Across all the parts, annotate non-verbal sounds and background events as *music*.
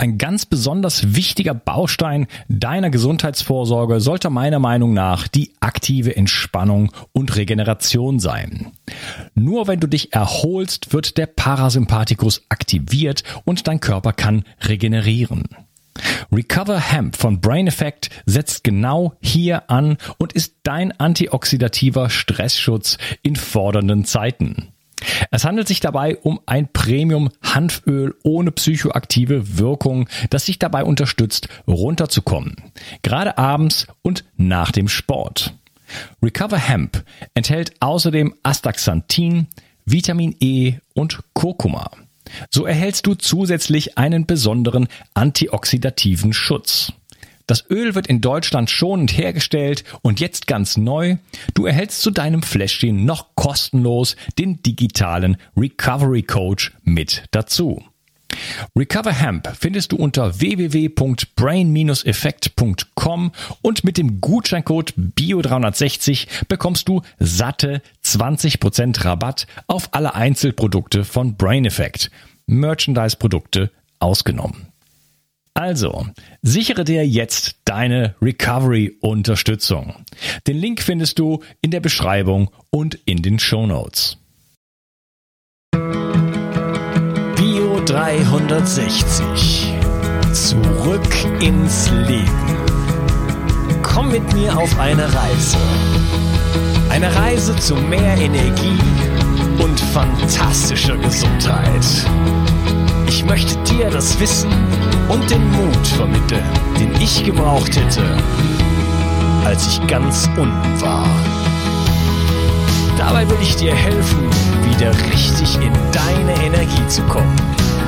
Ein ganz besonders wichtiger Baustein deiner Gesundheitsvorsorge sollte meiner Meinung nach die aktive Entspannung und Regeneration sein. Nur wenn du dich erholst, wird der Parasympathikus aktiviert und dein Körper kann regenerieren. Recover Hemp von Brain Effect setzt genau hier an und ist dein antioxidativer Stressschutz in fordernden Zeiten. Es handelt sich dabei um ein Premium-Hanföl ohne psychoaktive Wirkung, das sich dabei unterstützt, runterzukommen. Gerade abends und nach dem Sport. Recover Hemp enthält außerdem Astaxanthin, Vitamin E und Kurkuma. So erhältst du zusätzlich einen besonderen antioxidativen Schutz. Das Öl wird in Deutschland schonend hergestellt und jetzt ganz neu. Du erhältst zu deinem Fläschchen noch kostenlos den digitalen Recovery Coach mit dazu. Recover Hemp findest du unter www.brain-effekt.com und mit dem Gutscheincode BIO360 bekommst du satte 20% Rabatt auf alle Einzelprodukte von Brain Effect. Merchandise-Produkte ausgenommen. Also, sichere dir jetzt deine Recovery-Unterstützung. Den Link findest du in der Beschreibung und in den Show Notes. Bio 360. Zurück ins Leben. Komm mit mir auf eine Reise. Eine Reise zu mehr Energie und fantastischer Gesundheit. Ich möchte dir das Wissen und den Mut vermitteln, den ich gebraucht hätte, als ich ganz unten war. Dabei will ich dir helfen, wieder richtig in deine Energie zu kommen.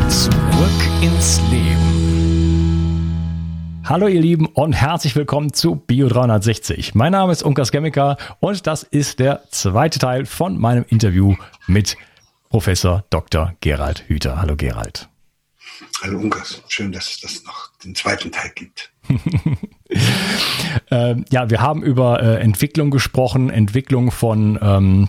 Zurück ins Leben. Hallo ihr Lieben und herzlich willkommen zu Bio 360. Mein Name ist Unkas Chemiker und das ist der zweite Teil von meinem Interview mit Professor Dr. Gerald Hüther. Hallo Gerald. Hallo Unkas, schön, dass es das noch den zweiten Teil gibt. *laughs* ähm, ja, wir haben über äh, Entwicklung gesprochen, Entwicklung von ähm,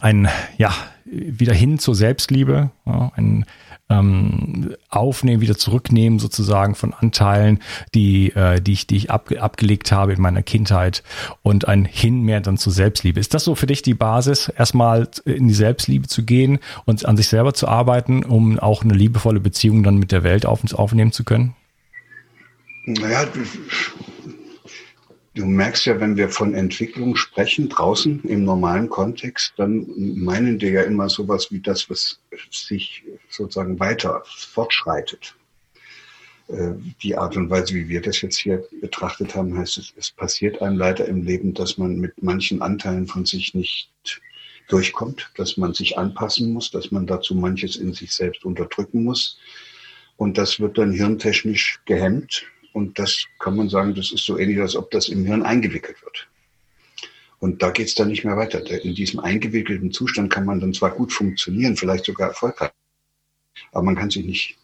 ein, ja, wieder hin zur Selbstliebe, ja, ein ähm, Aufnehmen, wieder zurücknehmen sozusagen von Anteilen, die, äh, die ich, die ich ab, abgelegt habe in meiner Kindheit und ein Hin mehr dann zur Selbstliebe. Ist das so für dich die Basis, erstmal in die Selbstliebe zu gehen und an sich selber zu arbeiten, um auch eine liebevolle Beziehung dann mit der Welt auf, aufnehmen zu können? Naja, Du merkst ja, wenn wir von Entwicklung sprechen, draußen im normalen Kontext, dann meinen wir ja immer sowas wie das, was sich sozusagen weiter fortschreitet. Äh, die Art und Weise, wie wir das jetzt hier betrachtet haben, heißt es, es passiert einem leider im Leben, dass man mit manchen Anteilen von sich nicht durchkommt, dass man sich anpassen muss, dass man dazu manches in sich selbst unterdrücken muss. Und das wird dann hirntechnisch gehemmt und das kann man sagen, das ist so ähnlich, als ob das im Hirn eingewickelt wird. Und da geht es dann nicht mehr weiter. In diesem eingewickelten Zustand kann man dann zwar gut funktionieren, vielleicht sogar erfolgreich, aber man kann sich nicht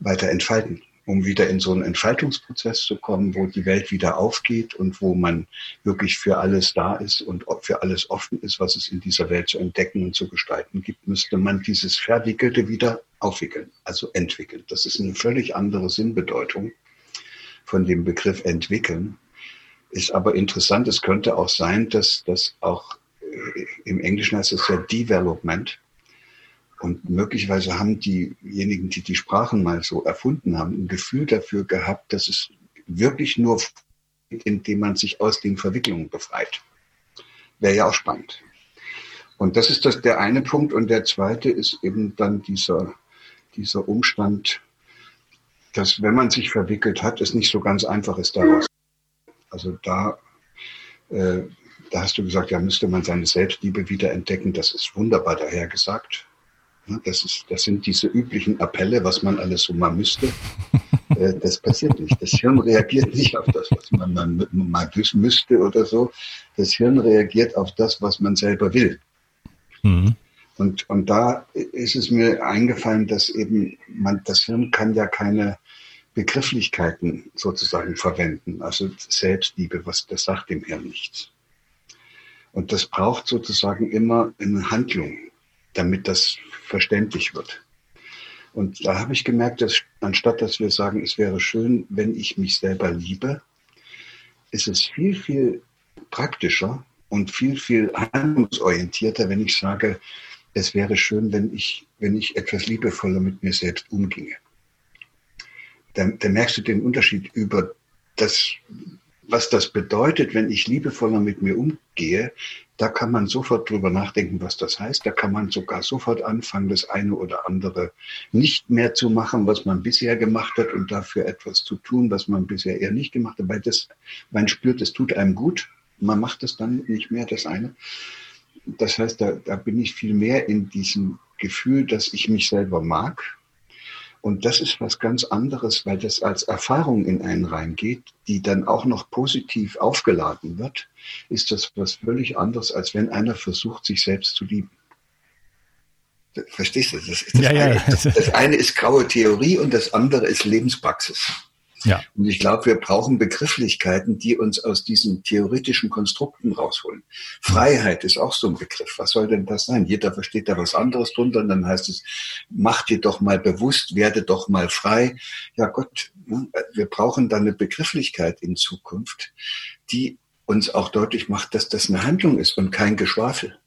weiter entfalten. Um wieder in so einen Entfaltungsprozess zu kommen, wo die Welt wieder aufgeht und wo man wirklich für alles da ist und für alles offen ist, was es in dieser Welt zu entdecken und zu gestalten gibt, müsste man dieses Verwickelte wieder aufwickeln, also entwickeln. Das ist eine völlig andere Sinnbedeutung von dem Begriff entwickeln. Ist aber interessant, es könnte auch sein, dass das auch äh, im Englischen heißt es ja Development. Und möglicherweise haben diejenigen, die die Sprachen mal so erfunden haben, ein Gefühl dafür gehabt, dass es wirklich nur, indem man sich aus den Verwicklungen befreit. Wäre ja auch spannend. Und das ist das, der eine Punkt. Und der zweite ist eben dann dieser, dieser Umstand, dass wenn man sich verwickelt hat, es nicht so ganz einfach ist daraus. Also da, äh, da hast du gesagt, ja, müsste man seine Selbstliebe wieder entdecken. Das ist wunderbar daher gesagt. Das, ist, das sind diese üblichen Appelle, was man alles so mal müsste. *laughs* Äh, das passiert nicht. Das Hirn reagiert nicht auf das, was man mal, mal müsste oder so. Das Hirn reagiert auf das, was man selber will. Mhm. Und, und da ist es mir eingefallen, dass eben man, das Hirn kann ja keine Begrifflichkeiten sozusagen verwenden. Also Selbstliebe, was, das sagt dem Hirn nichts. Und das braucht sozusagen immer eine Handlung, damit das verständlich wird. Und da habe ich gemerkt, dass anstatt dass wir sagen, es wäre schön, wenn ich mich selber liebe, ist es viel, viel praktischer und viel, viel handlungsorientierter, wenn ich sage, es wäre schön, wenn ich, wenn ich etwas liebevoller mit mir selbst umginge. Da, da merkst du den Unterschied über das, was das bedeutet, wenn ich liebevoller mit mir umgehe, da kann man sofort drüber nachdenken, was das heißt. Da kann man sogar sofort anfangen, das eine oder andere nicht mehr zu machen, was man bisher gemacht hat und dafür etwas zu tun, was man bisher eher nicht gemacht hat, weil das, man spürt, es tut einem gut. Man macht es dann nicht mehr, das eine. Das heißt, da, da bin ich viel mehr in diesem Gefühl, dass ich mich selber mag, und das ist was ganz anderes, weil das als Erfahrung in einen reingeht, die dann auch noch positiv aufgeladen wird, ist das was völlig anderes, als wenn einer versucht, sich selbst zu lieben. Verstehst du? Das, das, ja, eine, ja. das, das eine ist graue Theorie und das andere ist Lebenspraxis. Ja. Und ich glaube, wir brauchen Begrifflichkeiten, die uns aus diesen theoretischen Konstrukten rausholen. Freiheit ist auch so ein Begriff. Was soll denn das sein? Jeder versteht da was anderes drunter und dann heißt es, mach dir doch mal bewusst, werde doch mal frei. Ja Gott, ne, wir brauchen dann eine Begrifflichkeit in Zukunft, die uns auch deutlich macht, dass das eine Handlung ist und kein Geschwafel.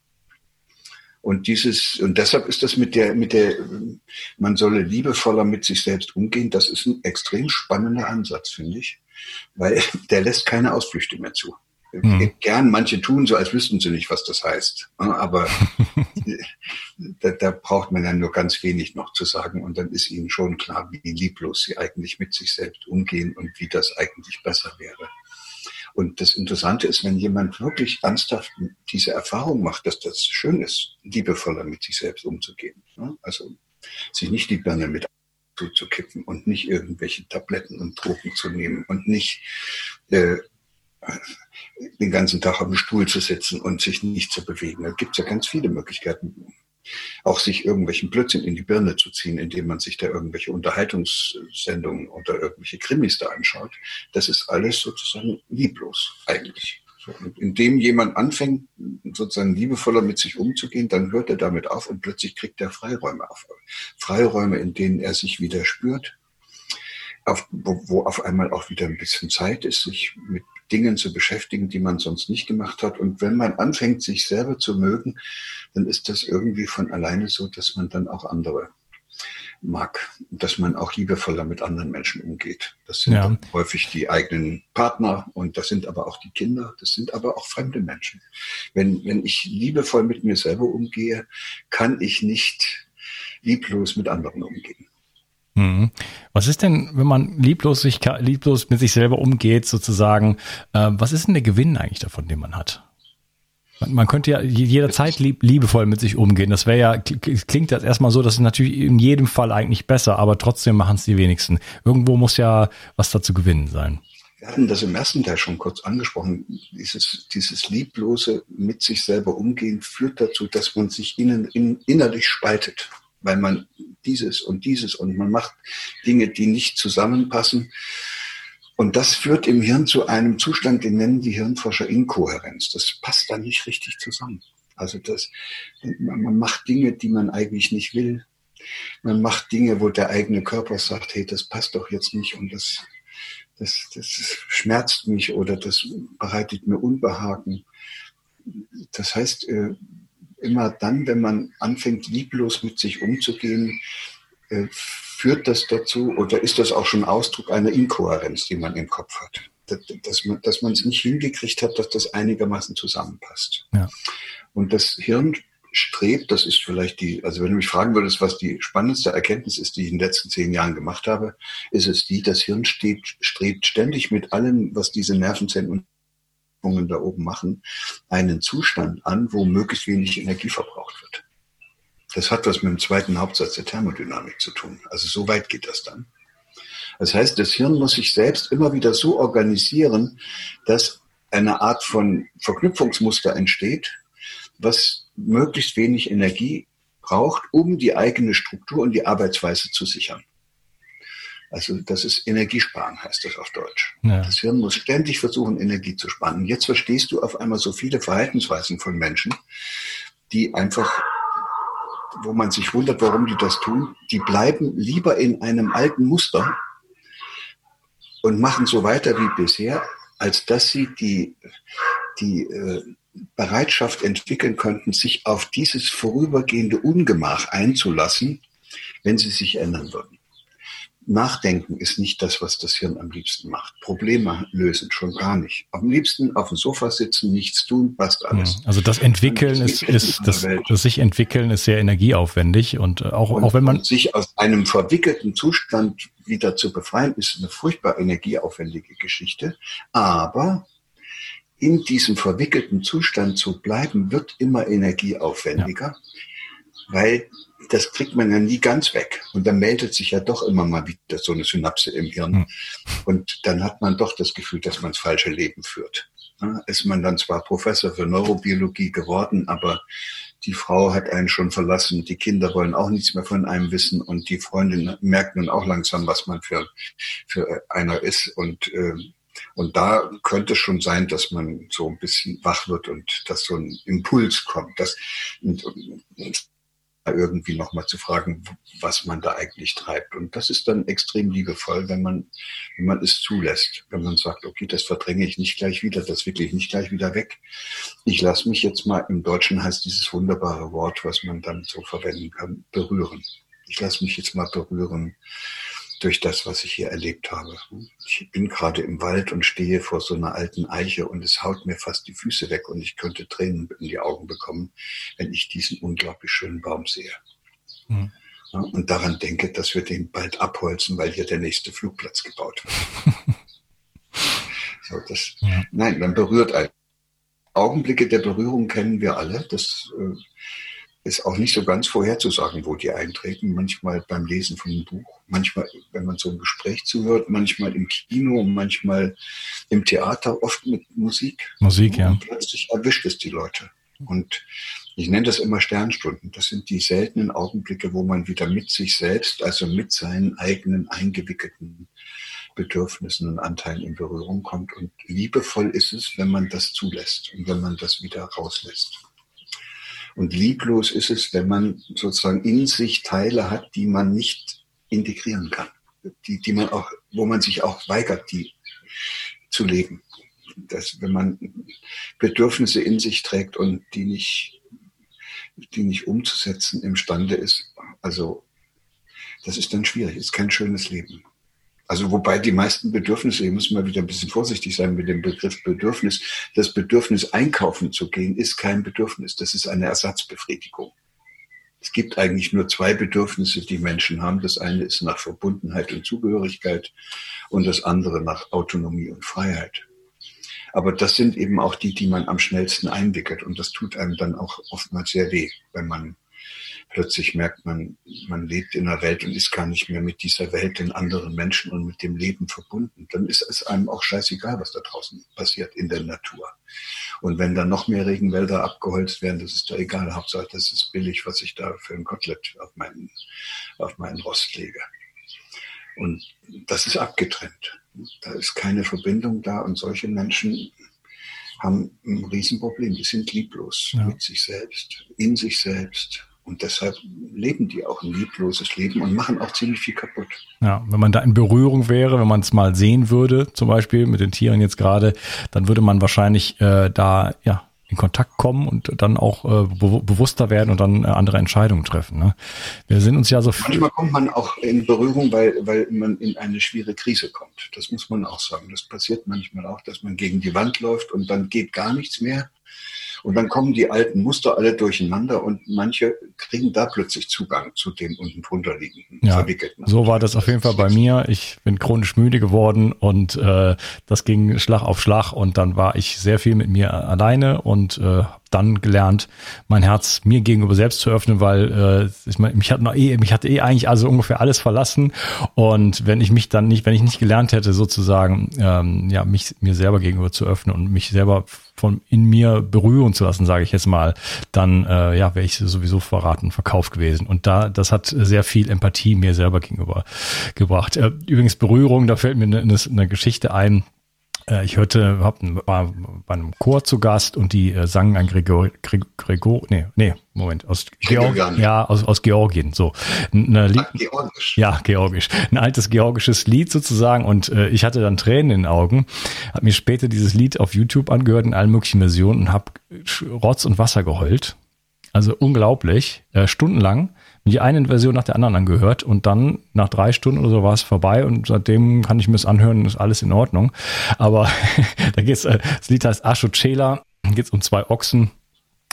Und dieses, und deshalb ist das mit der, mit der, man solle liebevoller mit sich selbst umgehen, das ist ein extrem spannender Ansatz, finde ich. Weil *laughs* der lässt keine Ausflüchte mehr zu. Mhm. Gern, manche tun so, als wüssten sie nicht, was das heißt. Aber *laughs* da, da braucht man ja nur ganz wenig noch zu sagen und dann ist ihnen schon klar, wie lieblos sie eigentlich mit sich selbst umgehen und wie das eigentlich besser wäre. Und das Interessante ist, wenn jemand wirklich ernsthaft diese Erfahrung macht, dass das schön ist, liebevoller mit sich selbst umzugehen. Also sich nicht die Birne mit zuzukippen und nicht irgendwelche Tabletten und Drogen zu nehmen und nicht äh, den ganzen Tag auf dem Stuhl zu sitzen und sich nicht zu bewegen. Da gibt es ja ganz viele Möglichkeiten, auch sich irgendwelchen Blödsinn in die Birne zu ziehen, indem man sich da irgendwelche Unterhaltungssendungen oder irgendwelche Krimis da anschaut. Das ist alles sozusagen lieblos eigentlich. Und indem jemand anfängt, sozusagen liebevoller mit sich umzugehen, dann hört er damit auf und plötzlich kriegt er Freiräume auf. Freiräume, in denen er sich wieder spürt, auf, wo, wo auf einmal auch wieder ein bisschen Zeit ist, sich mit Dingen zu beschäftigen, die man sonst nicht gemacht hat. Und wenn man anfängt, sich selber zu mögen, dann ist das irgendwie von alleine so, dass man dann auch andere mag, dass man auch liebevoller mit anderen Menschen umgeht. Das sind ja. häufig die eigenen Partner und das sind aber auch die Kinder, das sind aber auch fremde Menschen. Wenn, wenn ich liebevoll mit mir selber umgehe, kann ich nicht lieblos mit anderen umgehen. Mhm. Was ist denn, wenn man lieblos, sich, lieblos mit sich selber umgeht, sozusagen, äh, was ist denn der Gewinn eigentlich davon, den man hat? Man, man könnte ja jederzeit lieb, liebevoll mit sich umgehen. Das wäre ja, klingt jetzt erstmal so, das ist natürlich in jedem Fall eigentlich besser, aber trotzdem machen es die wenigsten. Irgendwo muss ja was dazu gewinnen sein. Wir hatten das im ersten Teil schon kurz angesprochen. Dieses, dieses lieblose mit sich selber umgehen führt dazu, dass man sich innen, in, innerlich spaltet weil man dieses und dieses und man macht Dinge, die nicht zusammenpassen. Und das führt im Hirn zu einem Zustand, den nennen die Hirnforscher Inkohärenz. Das passt dann nicht richtig zusammen. Also das, man macht Dinge, die man eigentlich nicht will. Man macht Dinge, wo der eigene Körper sagt, hey, das passt doch jetzt nicht und das, das, das schmerzt mich oder das bereitet mir Unbehagen. Das heißt, äh, immer dann, wenn man anfängt, lieblos mit sich umzugehen, äh, führt das dazu oder ist das auch schon Ausdruck einer Inkohärenz, die man im Kopf hat? Dass, man, dass man es nicht hingekriegt hat, dass das einigermaßen zusammenpasst. Ja. Und das Hirn strebt, das ist vielleicht die, also wenn du mich fragen würdest, was die spannendste Erkenntnis ist, die ich in den letzten zehn Jahren gemacht habe, ist es die, das Hirn steht, strebt ständig mit allem, was diese Nervenzellen da oben machen, einen Zustand an, wo möglichst wenig Energie verbraucht wird. Das hat was mit dem zweiten Hauptsatz der Thermodynamik zu tun. Also so weit geht das dann. Das heißt, das Hirn muss sich selbst immer wieder so organisieren, dass eine Art von Verknüpfungsmuster entsteht, was möglichst wenig Energie braucht, um die eigene Struktur und die Arbeitsweise zu sichern. Also das ist Energiesparen, heißt das auf Deutsch. Ja. Das Hirn muss ständig versuchen, Energie zu sparen. Und jetzt verstehst du auf einmal so viele Verhaltensweisen von Menschen, die einfach wo man sich wundert, warum die das tun, die bleiben lieber in einem alten Muster und machen so weiter wie bisher, als dass sie die, die äh, Bereitschaft entwickeln könnten, sich auf dieses vorübergehende Ungemach einzulassen, wenn sie sich ändern würden. Nachdenken ist nicht das, was das Hirn am liebsten macht. Probleme lösen schon gar nicht. Am liebsten auf dem Sofa sitzen, nichts tun, passt alles. Also das Entwickeln ist, ist das, das sich entwickeln ist sehr energieaufwendig und auch, und, auch wenn man sich aus einem verwickelten Zustand wieder zu befreien, ist eine furchtbar energieaufwendige Geschichte. Aber in diesem verwickelten Zustand zu bleiben, wird immer energieaufwendiger, ja. weil das kriegt man ja nie ganz weg. Und dann meldet sich ja doch immer mal wieder so eine Synapse im Hirn. Mhm. Und dann hat man doch das Gefühl, dass man das falsche Leben führt. Ja, ist man dann zwar Professor für Neurobiologie geworden, aber die Frau hat einen schon verlassen, die Kinder wollen auch nichts mehr von einem wissen und die Freundin merkt nun auch langsam, was man für, für einer ist. Und, äh, und da könnte es schon sein, dass man so ein bisschen wach wird und dass so ein Impuls kommt. Das, und, und irgendwie nochmal zu fragen, was man da eigentlich treibt. Und das ist dann extrem liebevoll, wenn man, wenn man es zulässt. Wenn man sagt, okay, das verdränge ich nicht gleich wieder, das wirklich nicht gleich wieder weg. Ich lasse mich jetzt mal, im Deutschen heißt dieses wunderbare Wort, was man dann so verwenden kann, berühren. Ich lasse mich jetzt mal berühren durch das, was ich hier erlebt habe. Ich bin gerade im Wald und stehe vor so einer alten Eiche und es haut mir fast die Füße weg und ich könnte Tränen in die Augen bekommen, wenn ich diesen unglaublich schönen Baum sehe. Mhm. und daran denke, dass wir den bald abholzen, weil hier der nächste Flugplatz gebaut wird. *laughs* so, das, ja. Nein, man berührt einen. Augenblicke der Berührung kennen wir alle. Das äh, ist auch nicht so ganz vorherzusagen, wo die eintreten. Manchmal beim Lesen von einem Buch, manchmal, wenn man so ein Gespräch zuhört, manchmal im Kino, manchmal im Theater, oft mit Musik. Musik, ja. Und plötzlich erwischt es die Leute. Und ich nenne das immer Sternstunden. Das sind die seltenen Augenblicke, wo man wieder mit sich selbst, also mit seinen eigenen eingewickelten Bedürfnissen und Anteilen in Berührung kommt. Und liebevoll ist es, wenn man das zulässt und wenn man das wieder rauslässt. Und lieblos ist es, wenn man sozusagen in sich Teile hat, die man nicht integrieren kann, die, die man auch, wo man sich auch weigert, die zu leben. Dass, wenn man Bedürfnisse in sich trägt und die nicht, die nicht umzusetzen imstande ist, also das ist dann schwierig, ist kein schönes Leben. Also wobei die meisten Bedürfnisse, hier muss man wieder ein bisschen vorsichtig sein mit dem Begriff Bedürfnis. Das Bedürfnis einkaufen zu gehen ist kein Bedürfnis, das ist eine Ersatzbefriedigung. Es gibt eigentlich nur zwei Bedürfnisse, die Menschen haben. Das eine ist nach Verbundenheit und Zugehörigkeit und das andere nach Autonomie und Freiheit. Aber das sind eben auch die, die man am schnellsten einwickelt. Und das tut einem dann auch oftmals sehr weh, wenn man plötzlich merkt man, man lebt in einer Welt und ist gar nicht mehr mit dieser Welt, den anderen Menschen und mit dem Leben verbunden. Dann ist es einem auch scheißegal, was da draußen passiert in der Natur. Und wenn dann noch mehr Regenwälder abgeholzt werden, das ist da egal. Hauptsache, das ist billig, was ich da für ein Kotelett auf meinen, auf meinen Rost lege. Und das ist abgetrennt. Da ist keine Verbindung da und solche Menschen haben ein Riesenproblem. Die sind lieblos ja. mit sich selbst, in sich selbst, und deshalb leben die auch ein liebloses Leben und machen auch ziemlich viel kaputt. Ja, wenn man da in Berührung wäre, wenn man es mal sehen würde, zum Beispiel mit den Tieren jetzt gerade, dann würde man wahrscheinlich äh, da ja in Kontakt kommen und dann auch äh, be bewusster werden und dann äh, andere Entscheidungen treffen. Ne? Wir sind uns ja so Manchmal kommt man auch in Berührung, weil, weil man in eine schwere Krise kommt. Das muss man auch sagen. Das passiert manchmal auch, dass man gegen die Wand läuft und dann geht gar nichts mehr. Und dann kommen die alten Muster alle durcheinander und manche kriegen da plötzlich Zugang zu dem unten drunter liegenden ja, verwickelten. So war das auf jeden Fall bei mir. Ich bin chronisch müde geworden und äh, das ging Schlag auf Schlag und dann war ich sehr viel mit mir alleine und äh, dann gelernt, mein Herz mir gegenüber selbst zu öffnen, weil äh, ich, mich hat noch eh, mich hat eh eigentlich also ungefähr alles verlassen. Und wenn ich mich dann nicht, wenn ich nicht gelernt hätte sozusagen, ähm, ja mich mir selber gegenüber zu öffnen und mich selber von in mir berühren zu lassen, sage ich jetzt mal, dann äh, ja wäre ich sowieso verraten, verkauft gewesen. Und da das hat sehr viel Empathie mir selber gegenüber gebracht. Äh, übrigens Berührung, da fällt mir eine, eine Geschichte ein ich hörte, hab, war bei einem Chor zu Gast und die äh, sangen ein Gregor, Gregor, Gregor, nee, nee, Moment, aus Georgien, ja, aus, aus Georgien, so. Lied, Ach, Georgisch. Ja, Georgisch. Ein altes georgisches Lied sozusagen und äh, ich hatte dann Tränen in den Augen, habe mir später dieses Lied auf YouTube angehört in allen möglichen Versionen und habe Rotz und Wasser geheult. Also unglaublich, äh, stundenlang die eine Version nach der anderen angehört und dann nach drei Stunden oder so war es vorbei und seitdem kann ich mir das anhören, ist alles in Ordnung. Aber *laughs* da geht's, äh, das Lied heißt Ashochela, geht's um zwei Ochsen,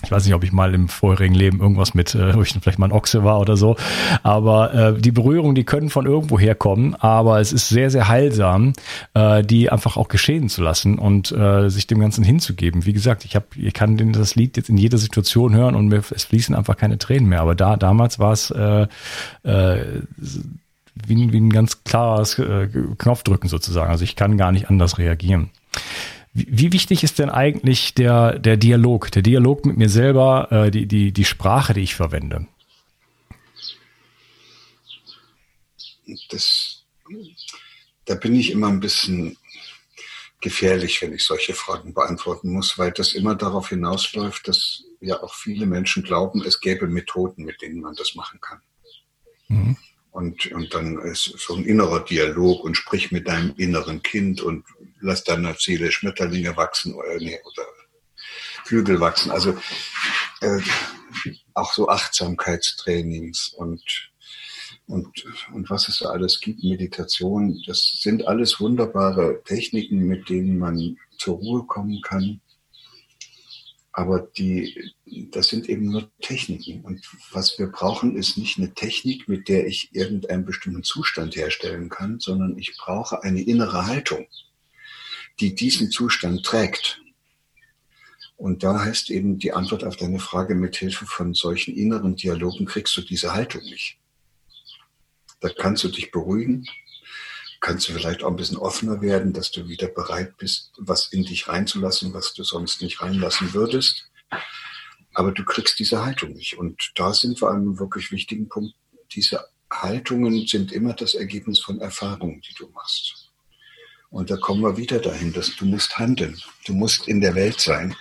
ich weiß nicht, ob ich mal im vorherigen Leben irgendwas mit, äh, ob ich vielleicht mal ein Ochse war oder so. Aber äh, die Berührungen, die können von irgendwo herkommen, aber es ist sehr, sehr heilsam, äh, die einfach auch geschehen zu lassen und äh, sich dem Ganzen hinzugeben. Wie gesagt, ich habe, ich kann das Lied jetzt in jeder Situation hören und mir, es fließen einfach keine Tränen mehr. Aber da damals war es äh, äh, wie, wie ein ganz klares äh, Knopfdrücken sozusagen. Also ich kann gar nicht anders reagieren. Wie, wichtig ist denn eigentlich der, der Dialog, der Dialog mit mir selber, äh, die, die, die Sprache, die ich verwende? Das, da bin ich immer ein bisschen gefährlich, wenn ich solche Fragen beantworten muss, weil das immer darauf hinausläuft, dass ja auch viele Menschen glauben, es gäbe Methoden, mit denen man das machen kann. Mhm. Und, und dann ist so ein innerer Dialog und sprich mit deinem inneren Kind und lass deiner Seele Schmetterlinge wachsen oder, nee, oder Flügel wachsen. Also äh, auch so Achtsamkeitstrainings und, und, und was es da alles gibt, Meditation, das sind alles wunderbare Techniken, mit denen man zur Ruhe kommen kann. Aber die, das sind eben nur Techniken. Und was wir brauchen, ist nicht eine Technik, mit der ich irgendeinen bestimmten Zustand herstellen kann, sondern ich brauche eine innere Haltung, die diesen Zustand trägt. Und da heißt eben die Antwort auf deine Frage, mit Hilfe von solchen inneren Dialogen kriegst du diese Haltung nicht. Da kannst du dich beruhigen, kannst du vielleicht auch ein bisschen offener werden, dass du wieder bereit bist, was in dich reinzulassen, was du sonst nicht reinlassen würdest. Aber du kriegst diese Haltung nicht. Und da sind wir an einem wirklich wichtigen Punkt. Diese Haltungen sind immer das Ergebnis von Erfahrungen, die du machst. Und da kommen wir wieder dahin, dass du musst handeln. Du musst in der Welt sein.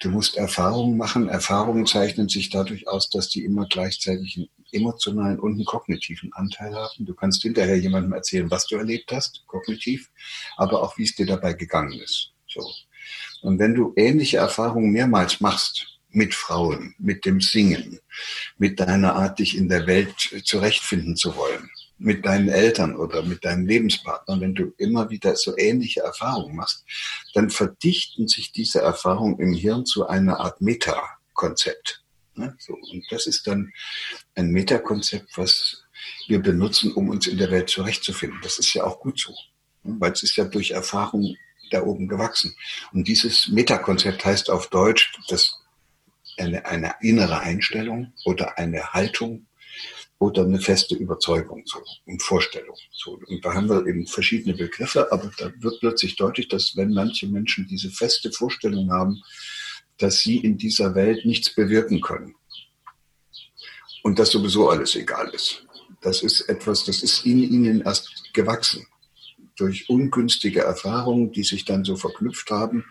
Du musst Erfahrungen machen. Erfahrungen zeichnen sich dadurch aus, dass die immer gleichzeitig emotionalen und einen kognitiven Anteil haben. Du kannst hinterher jemandem erzählen, was du erlebt hast, kognitiv, aber auch wie es dir dabei gegangen ist. So. Und wenn du ähnliche Erfahrungen mehrmals machst, mit Frauen, mit dem Singen, mit deiner Art, dich in der Welt zurechtfinden zu wollen, mit deinen Eltern oder mit deinem Lebenspartner, wenn du immer wieder so ähnliche Erfahrungen machst, dann verdichten sich diese Erfahrungen im Hirn zu einer Art Metakonzept. Ne? So, und das ist dann ein Metakonzept, was wir benutzen, um uns in der Welt zurechtzufinden. Das ist ja auch gut so, ne? weil es ist ja durch Erfahrung da oben gewachsen. Und dieses Metakonzept heißt auf Deutsch, dass eine, eine innere Einstellung oder eine Haltung oder eine feste Überzeugung so, und Vorstellung. So. Und da haben wir eben verschiedene Begriffe, aber da wird plötzlich deutlich, dass wenn manche Menschen diese feste Vorstellung haben, dass sie in dieser Welt nichts bewirken können und dass sowieso alles egal ist. Das ist etwas, das ist in ihnen erst gewachsen durch ungünstige Erfahrungen, die sich dann so verknüpft haben.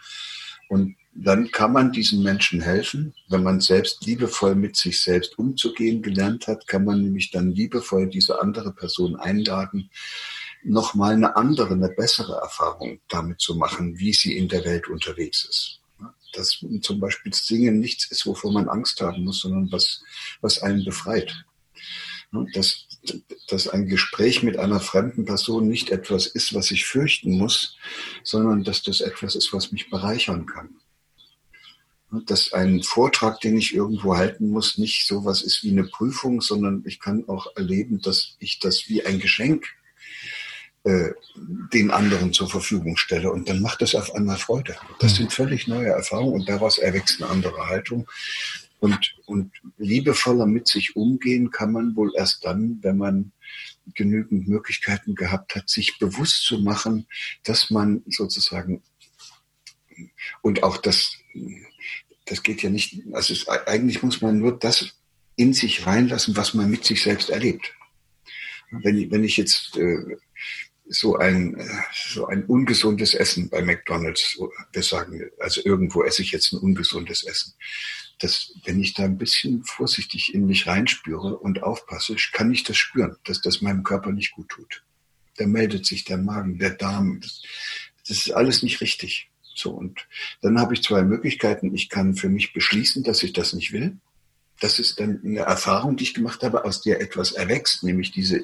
Und dann kann man diesen Menschen helfen. Wenn man selbst liebevoll mit sich selbst umzugehen gelernt hat, kann man nämlich dann liebevoll diese andere Person einladen, nochmal eine andere, eine bessere Erfahrung damit zu machen, wie sie in der Welt unterwegs ist. Dass zum Beispiel Singen nichts ist, wovor man Angst haben muss, sondern was, was einen befreit. Dass, dass ein Gespräch mit einer fremden Person nicht etwas ist, was ich fürchten muss, sondern dass das etwas ist, was mich bereichern kann dass ein Vortrag, den ich irgendwo halten muss, nicht so was ist wie eine Prüfung, sondern ich kann auch erleben, dass ich das wie ein Geschenk äh, den anderen zur Verfügung stelle. Und dann macht das auf einmal Freude. Das sind völlig neue Erfahrungen und daraus erwächst eine andere Haltung. Und, und liebevoller mit sich umgehen kann man wohl erst dann, wenn man genügend Möglichkeiten gehabt hat, sich bewusst zu machen, dass man sozusagen und auch das das geht ja nicht, also es, eigentlich muss man nur das in sich reinlassen, was man mit sich selbst erlebt. Wenn ich, wenn ich jetzt äh, so ein, äh, so ein ungesundes Essen bei McDonald's. Wir sagen, also irgendwo esse ich jetzt ein ungesundes Essen. Das, wenn ich da ein bisschen vorsichtig in mich reinspüre und aufpasse, kann ich das spüren, dass das meinem Körper nicht gut tut. Da meldet sich der Magen, der Darm. Das, das ist alles nicht richtig. So, und dann habe ich zwei Möglichkeiten. Ich kann für mich beschließen, dass ich das nicht will. Das ist dann eine Erfahrung, die ich gemacht habe, aus der etwas erwächst, nämlich diese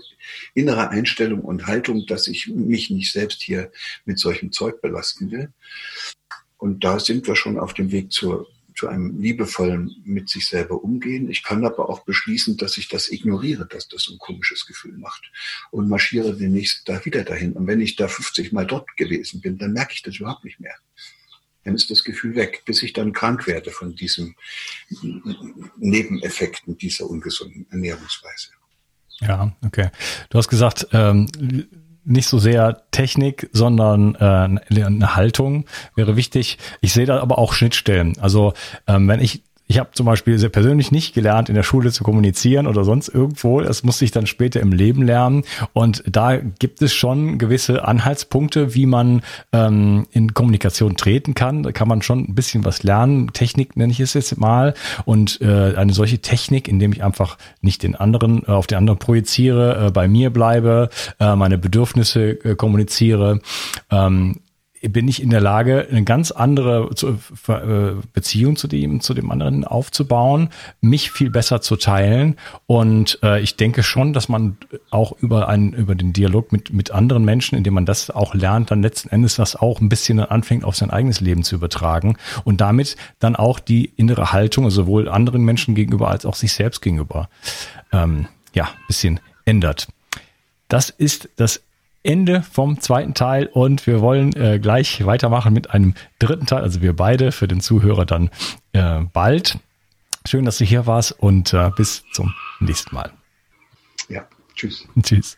innere Einstellung und Haltung, dass ich mich nicht selbst hier mit solchem Zeug belasten will. Und da sind wir schon auf dem Weg zur, zu einem liebevollen mit sich selber umgehen. Ich kann aber auch beschließen, dass ich das ignoriere, dass das ein komisches Gefühl macht und marschiere demnächst da wieder dahin. Und wenn ich da 50 Mal dort gewesen bin, dann merke ich das überhaupt nicht mehr dann ist das Gefühl weg, bis ich dann krank werde von diesen Nebeneffekten dieser ungesunden Ernährungsweise. Ja, okay. Du hast gesagt, ähm, nicht so sehr Technik, sondern äh, eine Haltung wäre wichtig. Ich sehe da aber auch Schnittstellen. Also ähm, wenn ich ich habe zum Beispiel sehr persönlich nicht gelernt, in der Schule zu kommunizieren oder sonst irgendwo. Das musste ich dann später im Leben lernen. Und da gibt es schon gewisse Anhaltspunkte, wie man ähm, in Kommunikation treten kann. Da kann man schon ein bisschen was lernen. Technik nenne ich es jetzt mal. Und äh, eine solche Technik, indem ich einfach nicht den anderen äh, auf den anderen projiziere, äh, bei mir bleibe, äh, meine Bedürfnisse äh, kommuniziere, ähm, bin ich in der Lage, eine ganz andere äh, Beziehung zu dem, zu dem anderen aufzubauen, mich viel besser zu teilen. Und äh, ich denke schon, dass man auch über einen, über den Dialog mit, mit anderen Menschen, indem man das auch lernt, dann letzten Endes das auch ein bisschen anfängt, auf sein eigenes Leben zu übertragen und damit dann auch die innere Haltung, sowohl anderen Menschen gegenüber als auch sich selbst gegenüber, ähm, ja, bisschen ändert. Das ist das Ende vom zweiten Teil und wir wollen äh, gleich weitermachen mit einem dritten Teil. Also wir beide für den Zuhörer dann äh, bald. Schön, dass du hier warst und äh, bis zum nächsten Mal. Ja, tschüss. Tschüss.